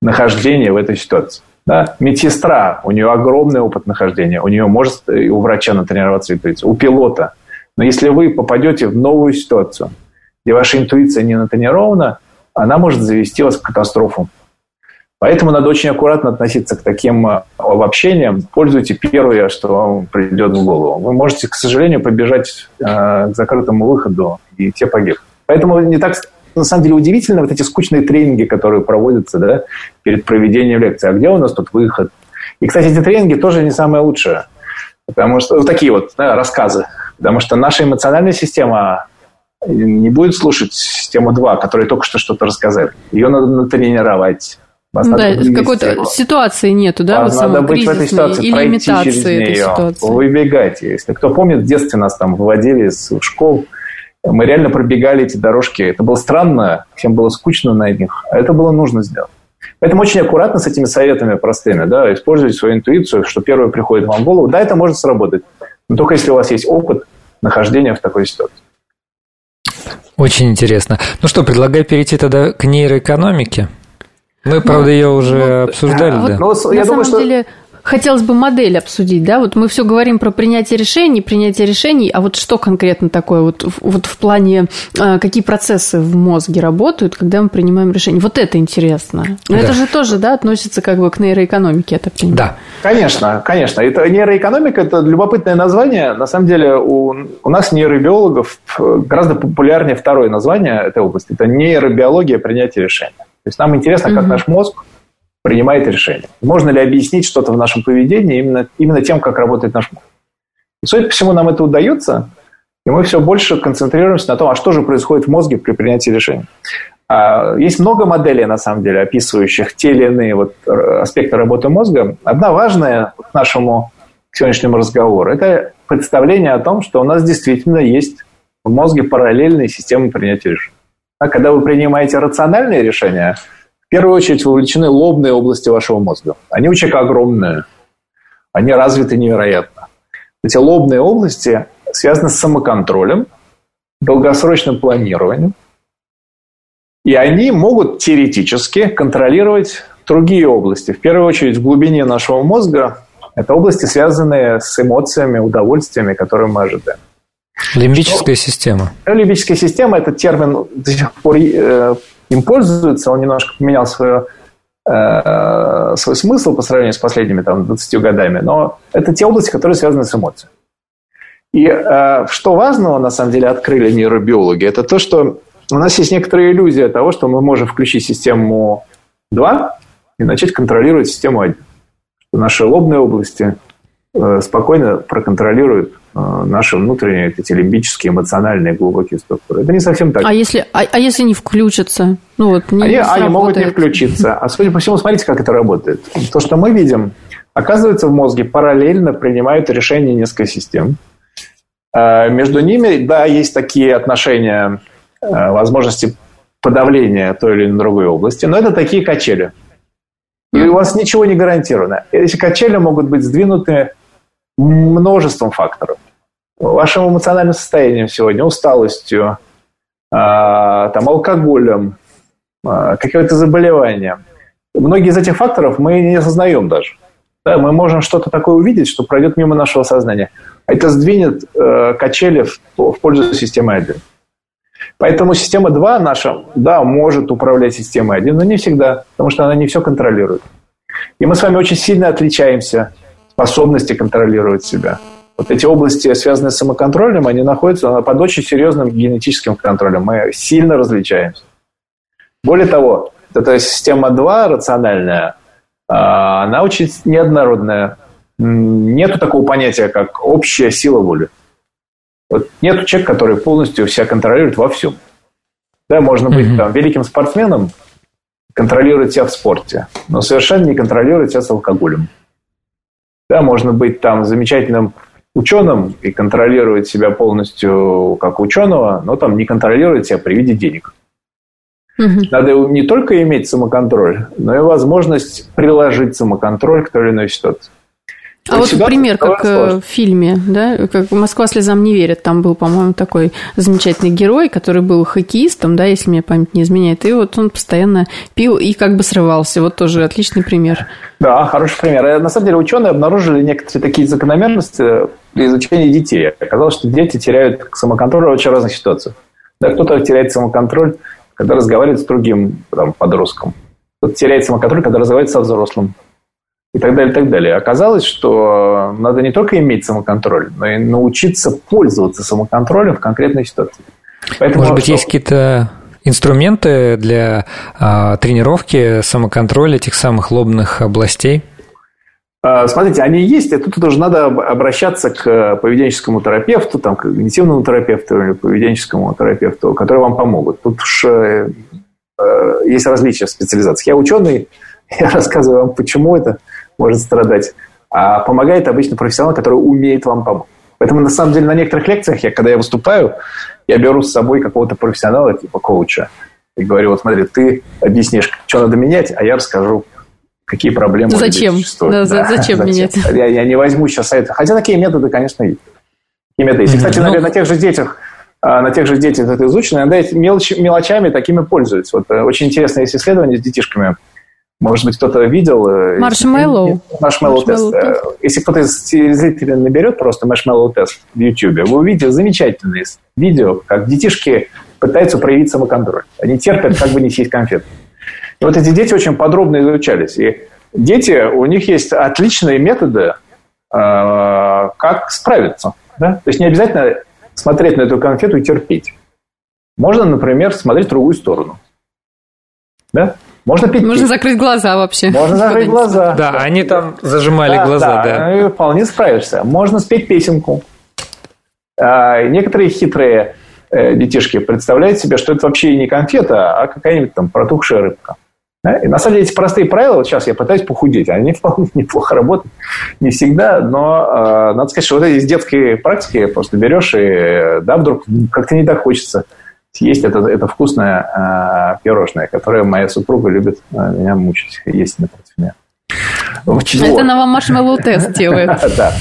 нахождения в этой ситуации. Да? Медсестра, у нее огромный опыт нахождения, у нее может у врача натренироваться интуиция, у пилота. Но если вы попадете в новую ситуацию, где ваша интуиция не натренирована, она может завести вас в катастрофу. Поэтому надо очень аккуратно относиться к таким э, обобщениям. Пользуйте первое, что вам придет в голову. Вы можете, к сожалению, побежать э, к закрытому выходу, и те погибнут. Поэтому не так на самом деле удивительно вот эти скучные тренинги, которые проводятся да, перед проведением лекции. А где у нас тут выход? И, кстати, эти тренинги тоже не самое лучшее. Потому что вот такие вот да, рассказы. Потому что наша эмоциональная система не будет слушать систему 2, которая только что что-то рассказали. Ее надо натренировать. Вас да, какой-то ситуации нету, да, вот надо быть в этой ситуации, или пройти через нее, ситуации. выбегать. Если кто помнит, в детстве нас там выводили из школ, мы реально пробегали эти дорожки. Это было странно, всем было скучно на них, а это было нужно сделать. Поэтому очень аккуратно с этими советами простыми, да, используйте свою интуицию, что первое приходит вам в голову. Да, это может сработать, но только если у вас есть опыт нахождения в такой ситуации. Очень интересно. Ну что, предлагаю перейти тогда к нейроэкономике. Мы, правда, ее уже ну, обсуждали, а, да? Вот, ну, я На думаю, самом что... деле, хотелось бы модель обсудить, да, вот мы все говорим про принятие решений, принятие решений, а вот что конкретно такое, вот, вот в плане, а, какие процессы в мозге работают, когда мы принимаем решение, вот это интересно. Но да. это же тоже, да, относится как бы к нейроэкономике, это понимаю. Да, конечно, конечно. Это нейроэкономика, это любопытное название. На самом деле у, у нас нейробиологов гораздо популярнее второе название этой области. Это нейробиология принятия решения. То есть нам интересно, как наш мозг принимает решение. Можно ли объяснить что-то в нашем поведении именно, именно тем, как работает наш мозг? И, судя по всему, нам это удается, и мы все больше концентрируемся на том, а что же происходит в мозге при принятии решений. А, есть много моделей, на самом деле, описывающих те или иные вот аспекты работы мозга. Одна важная к нашему сегодняшнему разговору – это представление о том, что у нас действительно есть в мозге параллельные системы принятия решений. А когда вы принимаете рациональные решения – в первую очередь вовлечены лобные области вашего мозга. Они у человека огромные, они развиты невероятно. Эти лобные области связаны с самоконтролем, долгосрочным планированием, и они могут теоретически контролировать другие области. В первую очередь в глубине нашего мозга это области, связанные с эмоциями, удовольствиями, которые мы ожидаем. Лимбическая что, система. Лимбическая система – это термин до сих пор э, им пользуется, он немножко поменял свое, э, свой смысл по сравнению с последними там, 20 годами, но это те области, которые связаны с эмоциями. И э, что важного, на самом деле, открыли нейробиологи, это то, что у нас есть некоторая иллюзия того, что мы можем включить систему 2 и начать контролировать систему 1. Что наши лобные области э, спокойно проконтролируют наши внутренние эти лимбические, эмоциональные, глубокие структуры. Это не совсем так. А если, а, а если не включатся? Ну, вот, не они, они могут не включиться. А судя по всему, смотрите, как это работает. То, что мы видим, оказывается, в мозге параллельно принимают решения несколько систем. Э, между ними, да, есть такие отношения Э, возможности подавления той или иной другой области, но это такие качели. И у вас ничего не гарантировано. Эти качели могут быть сдвинуты множеством факторов. Вашим эмоциональным состоянием сегодня, усталостью, а, там, алкоголем, а, какое-то заболевание. Многие из этих факторов мы не осознаем даже. Да, мы можем что-то такое увидеть, что пройдет мимо нашего сознания. Это сдвинет э, качели в, в пользу системы 1. Поэтому система 2 наша, да, может управлять системой 1, но не всегда, потому что она не все контролирует. И мы с вами очень сильно отличаемся способности контролировать себя. Вот эти области, связанные с самоконтролем, они находятся под очень серьезным генетическим контролем. Мы сильно различаемся. Более того, эта система 2 рациональная, а, она очень неоднородная. Нету такого понятия, как общая сила воли. Вот нет человека, который полностью себя контролирует во всем. Да, можно быть mm-hmm. там, великим спортсменом, контролировать себя в спорте, но совершенно не контролировать себя с алкоголем. Да, можно быть там замечательным ученым и контролировать себя полностью как ученого, но там не контролировать себя при виде денег. Угу. Надо не только иметь самоконтроль, но и возможность приложить самоконтроль к той или иной ситуации. А вот пример, как э, сложно. в фильме, да, как «Москва слезам не верит», там был, по-моему, такой замечательный герой, который был хоккеистом, да, если мне память не изменяет, и вот он постоянно пил и как бы срывался. Вот тоже отличный пример. Да, хороший пример. Э, на самом деле ученые обнаружили некоторые такие закономерности при изучении детей. Оказалось, что дети теряют самоконтроль в очень разных ситуациях. Да, кто-то теряет самоконтроль, когда разговаривает с другим там, подростком. Кто-то теряет самоконтроль, когда разговаривает со взрослым и так далее, и так далее. Оказалось, что надо не только иметь самоконтроль, но и научиться пользоваться самоконтролем в конкретной ситуации. Поэтому, Может быть, что... есть какие-то инструменты для а, тренировки самоконтроля этих самых лобных областей? А, смотрите, они есть, и тут тоже надо обращаться к поведенческому терапевту, там, к когнитивному терапевту или поведенческому терапевту, которые вам помогут. Тут уж э, э есть различия в специализациях. Я ученый, я рассказываю вам, почему это может страдать. А помогает обычно профессионал, который умеет вам помочь. Поэтому, на самом деле, на некоторых лекциях, я, когда я выступаю, я беру с собой какого-то профессионала, типа коуча, и говорю, вот смотри, ты объяснишь, что надо менять, а я расскажу, какие проблемы Зачем? Да, да, зачем, зачем менять? Я, я не возьму сейчас совета. Хотя такие методы, конечно, есть. Такие методы есть. И, кстати, mm-hmm. на, на тех же детях, а, на тех же детях это изучено, иногда мелочами такими пользуются. Вот э, очень интересное есть исследование с детишками – может быть, кто-то видел... Э, Маршмеллоу. Marshmallow test. Э, если кто-то из зрителей наберет просто marshmallow test в YouTube, вы увидите замечательные видео, как детишки пытаются проявить самоконтроль. Они терпят, как бы не съесть конфет. И вот эти дети очень подробно изучались. И дети, у них есть отличные методы, э, как справиться. Да? То есть не обязательно смотреть на эту конфету и терпеть. Можно, например, смотреть в другую сторону. Да? Можно пить. Можно закрыть глаза вообще. Можно закрыть глаза. Да, они там зажимали да, глаза, да. да. Ну, вполне справишься. Можно спеть песенку. А, некоторые хитрые э, детишки представляют себе, что это вообще не конфета, а какая-нибудь там протухшая рыбка. Да? И на самом деле эти простые правила, вот сейчас я пытаюсь похудеть, они вполне неплохо работают, не всегда, но э, надо сказать, что вот эти из детской практики просто берешь и, да, вдруг как-то не так хочется съесть это, это вкусное э, пирожное, которое моя супруга любит э, меня мучить, есть напротив меня. Это на вам маршмеллоу тест делает. Да.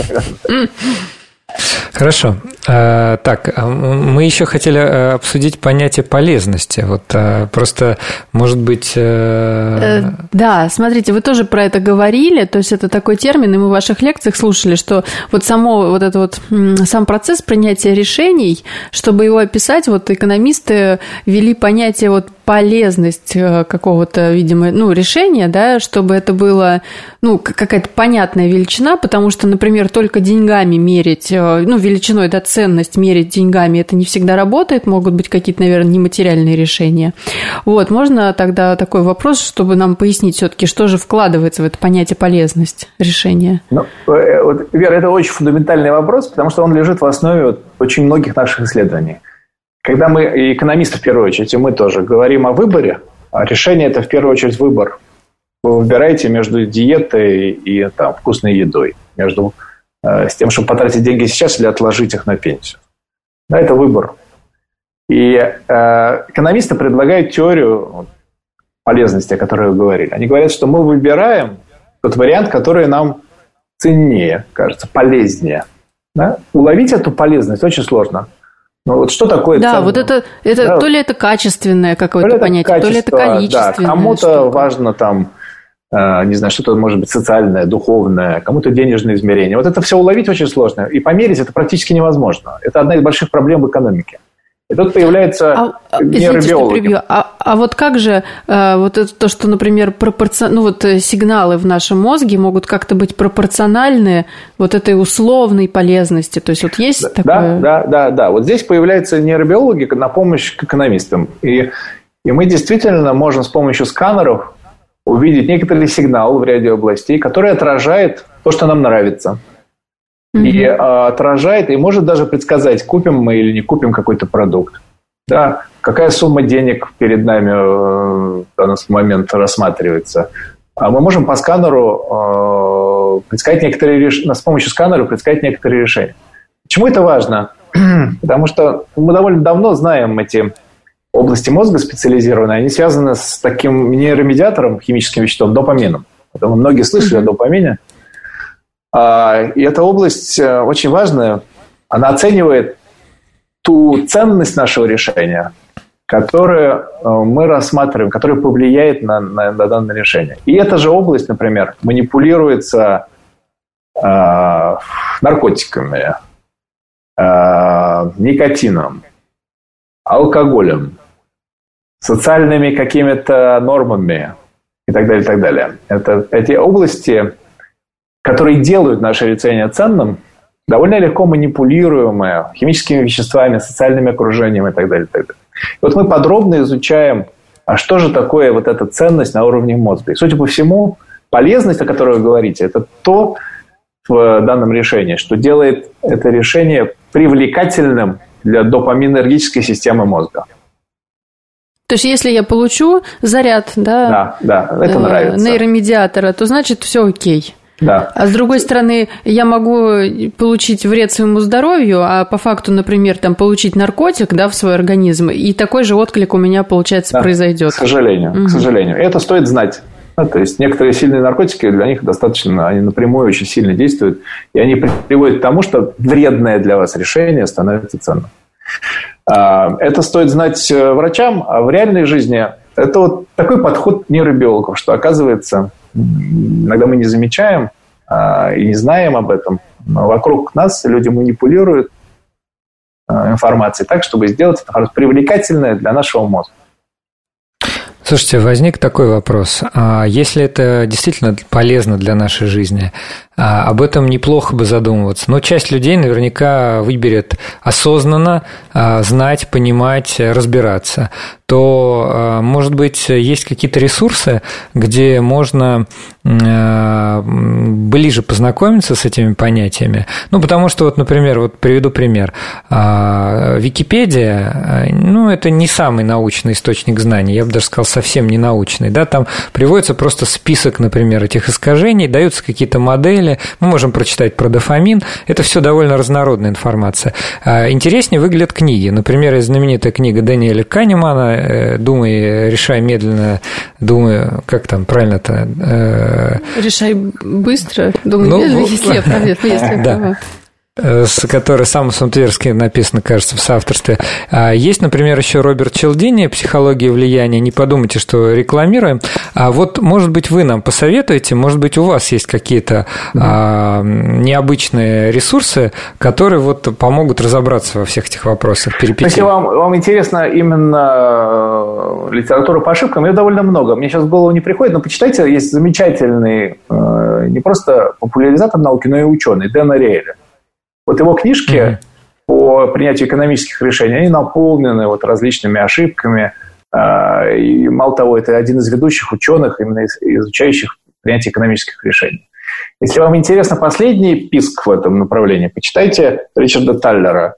Хорошо. А, так, а мы еще хотели э, обсудить понятие полезности. Вот а, просто, может быть... Э... э да, смотрите, вы тоже про это говорили, то есть это такой термин, и мы в ваших лекциях слушали, что вот само вот это вот сам процесс принятия решений, чтобы его описать, вот экономисты ввели понятие вот полезность э, какого-то, видимо, ну, решения, да, чтобы это было, ну, какая-то понятная величина, потому что, например, только деньгами мерить, ну, величиной, да, ценность мерить деньгами, это не всегда работает, могут быть какие-то, наверное, нематериальные решения. Вот, можно тогда такой вопрос, чтобы нам пояснить все-таки, что же вкладывается в это понятие полезность решения? Ну, э, Вера, это очень фундаментальный вопрос, потому что он лежит в основе вот очень многих наших исследований. Когда мы, экономисты в первую очередь, и мы тоже, говорим о выборе, а решение – это в первую очередь выбор. Вы выбираете между диетой и там, вкусной едой, между Э, с тем, чтобы потратить деньги сейчас или отложить их на пенсию. Да, это выбор. И э, экономисты предлагают теорию полезности, о которой вы говорили. Они говорят, что мы выбираем тот вариант, который нам ценнее, кажется, полезнее. Да? Уловить эту полезность очень сложно. Ну вот что такое Да, ценно? вот это, это да. то ли это качественное какое-то понятие, то ли это количественное. Да, кому-то важно там Э, не знаю, что-то может быть социальное, духовное, кому-то денежное измерение. Вот это все уловить очень сложно. И померить это практически невозможно. Это одна из больших проблем в экономике. И тут появляется а, а нейробиологи. А, а вот как же а, вот это то, что, например, пропорци... ну, вот э, сигналы в нашем мозге могут как-то быть пропорциональны вот этой условной полезности? То есть вот есть да, такое? Да, да, да, да. Вот здесь появляются нейробиологи на помощь к экономистам. И, и мы действительно можем с помощью сканеров увидеть некоторый сигнал в ряде областей, который отражает то, что нам нравится. Mm-hmm. И э, отражает, и может даже предсказать, купим мы или не купим какой-то продукт. Да, какая сумма денег перед нами э, в данный момент рассматривается. А мы можем по сканеру э, предсказать некоторые решения, с помощью сканера предсказать некоторые решения. Почему это важно? Потому что мы довольно давно знаем эти области мозга специализированные, они связаны с таким нейромедиатором, химическим веществом, допамином. Поэтому многие слышали mm-hmm. о допамине. А, и эта область э, очень важная. Она оценивает ту ценность нашего решения, которую э, мы рассматриваем, которая повлияет на, на, на данное решение. И эта же область, например, манипулируется э, наркотиками, э, никотином, алкоголем, социальными какими-то нормами и так далее, и так далее. Это эти области, которые делают наше решение ценным, довольно легко манипулируемые химическими веществами, социальными окружениями и так далее, и так далее. И вот мы подробно изучаем, а что же такое вот эта ценность на уровне мозга. И, судя по всему, полезность, о которой вы говорите, это то в данном решении, что делает это решение привлекательным для допаминергической системы мозга. То есть, если я получу заряд, да, да, да это э, нравится. нейромедиатора, то значит все окей. Да. А с другой стороны, я могу получить вред своему здоровью, а по факту, например, там получить наркотик, да, в свой организм, и такой же отклик у меня, получается, да, произойдет. К сожалению, угу. к сожалению. Это стоит знать. Да, то есть некоторые сильные наркотики для них достаточно, они напрямую очень сильно действуют, и они приводят к тому, что вредное для вас решение становится ценным. А, это стоит знать э, врачам, а в реальной жизни это вот такой подход нейробиологов, что оказывается, иногда мы не замечаем а, и не знаем об этом. Но вокруг нас люди манипулируют а, информацией так, чтобы сделать это привлекательное для нашего мозга. Слушайте, возник такой вопрос. А если это действительно полезно для нашей жизни, об этом неплохо бы задумываться. Но часть людей наверняка выберет осознанно а, знать, понимать, разбираться. То, а, может быть, есть какие-то ресурсы, где можно ближе познакомиться с этими понятиями. Ну, потому что, вот, например, вот приведу пример. Википедия, ну, это не самый научный источник знаний, я бы даже сказал, совсем не научный. Да? Там приводится просто список, например, этих искажений, даются какие-то модели, далее. Мы можем прочитать про дофамин. Это все довольно разнородная информация. А, интереснее выглядят книги. Например, знаменитая книга Даниэля Канемана э, «Думай, решай медленно, думай...» Как там правильно-то? Э, решай быстро, думай ну, медленно, если я если я с которой Самусом Тверски написано, кажется, в соавторстве. А есть, например, еще Роберт Челдини «Психология влияния». Не подумайте, что рекламируем. А вот, может быть, вы нам посоветуете, может быть, у вас есть какие-то а, необычные ресурсы, которые вот помогут разобраться во всех этих вопросах, перипетий. Если вам, вам интересно именно э, литература по ошибкам, ее довольно много. Мне сейчас в голову не приходит, но почитайте, есть замечательный э, не просто популяризатор науки, но и ученый Дэн Ариэля. Вот его книжки mm-hmm. по принятию экономических решений, они наполнены вот различными ошибками. А, и мало того, это один из ведущих ученых, именно изучающих принятие экономических решений. Если вам интересно последний писк в этом направлении, почитайте Ричарда Таллера.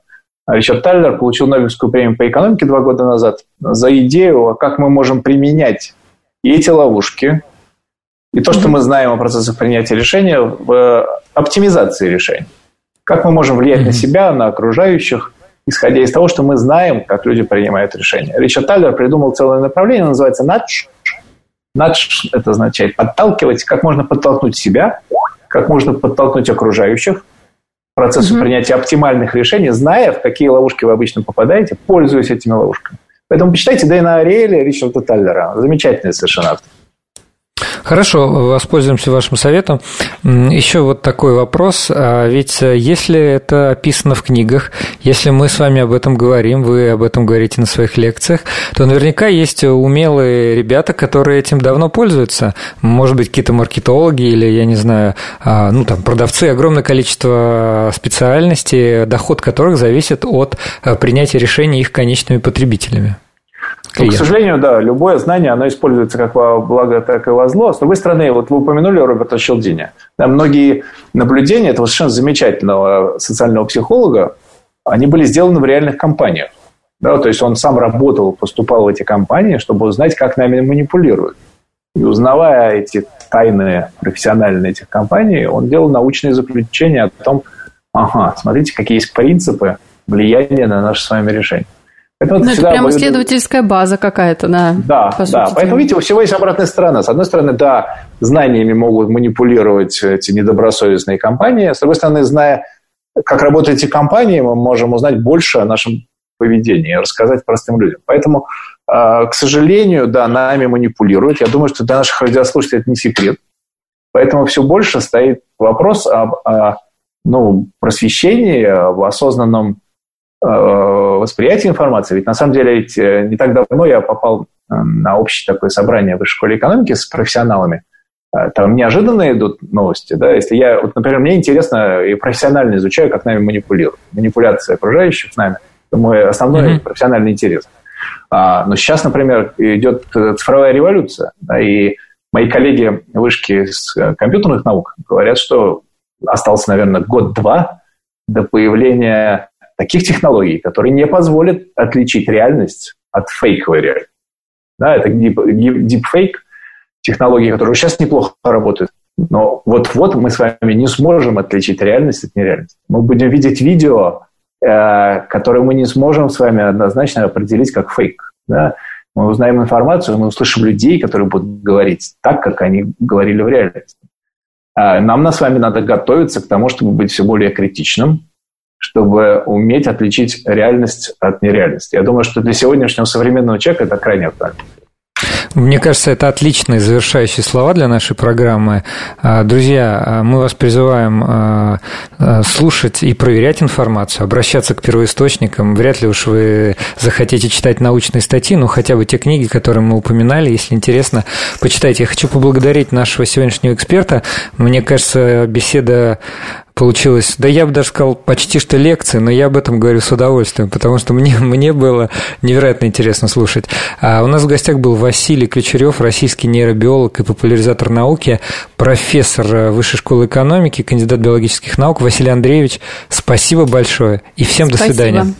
Ричард Таллер получил Нобелевскую премию по экономике два года назад за идею, как мы можем применять и эти ловушки, и то, что мы знаем о процессах принятия решения в оптимизации решений. Как мы можем влиять mm-hmm. на себя, на окружающих, исходя из того, что мы знаем, как люди принимают решения. Ричард Таллер придумал целое направление, называется «надж». «Надж» – это означает подталкивать, как можно подтолкнуть себя, как можно подтолкнуть окружающих к процессу mm-hmm. принятия оптимальных решений, зная, в какие ловушки вы обычно попадаете, пользуясь этими ловушками. Поэтому почитайте Дэна Ариэля, Ричарда Таллера. Замечательный совершенно автор. Хорошо, воспользуемся вашим советом. Еще вот такой вопрос. А ведь э, если это описано в книгах, если мы с вами об этом говорим, вы об этом говорите на своих лекциях, то наверняка есть умелые ребята, которые этим давно пользуются. Может быть, какие-то маркетологи или, я не знаю, а, ну, там, продавцы, огромное количество специальностей, доход которых зависит от э, принятия решений их конечными потребителями. Ну, к сожалению, да, любое знание, оно используется как во благо, так и во зло. С другой стороны, вот вы упомянули Роберта Челдини. Да, многие наблюдения этого совершенно замечательного социального психолога, они были сделаны в реальных компаниях. Да, то есть он сам работал, поступал в эти компании, чтобы узнать, как нами манипулируют. И узнавая эти тайны профессиональные этих компаний, он делал научные заключения о том, ага, смотрите, какие есть принципы влияния на наши с вами решения. Это, вот ну, это прямо исследовательская база какая-то, да. Да, по да. Сути. Поэтому, видите, у всего есть обратная сторона. С одной стороны, да, знаниями могут манипулировать эти недобросовестные компании. С другой стороны, зная, как работают эти компании, мы можем узнать больше о нашем поведении рассказать простым людям. Поэтому, а, к сожалению, да, нами манипулируют. Я думаю, что для наших радиослушателей это не секрет. Поэтому все больше стоит вопрос об о, ну, просвещении, об осознанном восприятие информации. Ведь на самом деле ведь э, не так давно я попал э, на общее такое собрание в высшей школе экономики с профессионалами. Там неожиданные идут новости. Да? Если я, вот, например, мне интересно и профессионально изучаю, как нами манипулируют. Манипуляция окружающих нами. Это мой основной mm-hmm. профессиональный интерес. А, но сейчас, например, идет цифровая революция. Да, и мои коллеги вышки с компьютерных наук говорят, что остался, наверное, год-два до появления таких технологий, которые не позволят отличить реальность от фейковой реальности. Да, это deepfake технологии, которые сейчас неплохо работают. Но вот-вот мы с вами не сможем отличить реальность от нереальности. Мы будем видеть видео, э, которое мы не сможем с вами однозначно определить как фейк. Да? Мы узнаем информацию, мы услышим людей, которые будут говорить так, как они говорили в реальности. А нам на с вами надо готовиться к тому, чтобы быть все более критичным, чтобы уметь отличить реальность от нереальности. Я думаю, что для сегодняшнего современного человека это крайне актуально. Мне кажется, это отличные завершающие слова для нашей программы. А, друзья, а, мы вас призываем а, слушать и проверять информацию, обращаться к первоисточникам. Вряд ли уж вы захотите читать научные статьи, но хотя бы те книги, которые мы упоминали, если интересно, почитайте. Я хочу поблагодарить нашего сегодняшнего эксперта. Мне кажется, беседа получилось, да я бы даже сказал, почти что лекция, но я об этом говорю с удовольствием, потому что мне, мне было невероятно интересно слушать. А у нас в гостях был Василий Ключерев, российский нейробиолог и популяризатор науки, профессор Высшей школы экономики, кандидат биологических наук. Василий Андреевич, спасибо большое и всем спасибо. до свидания.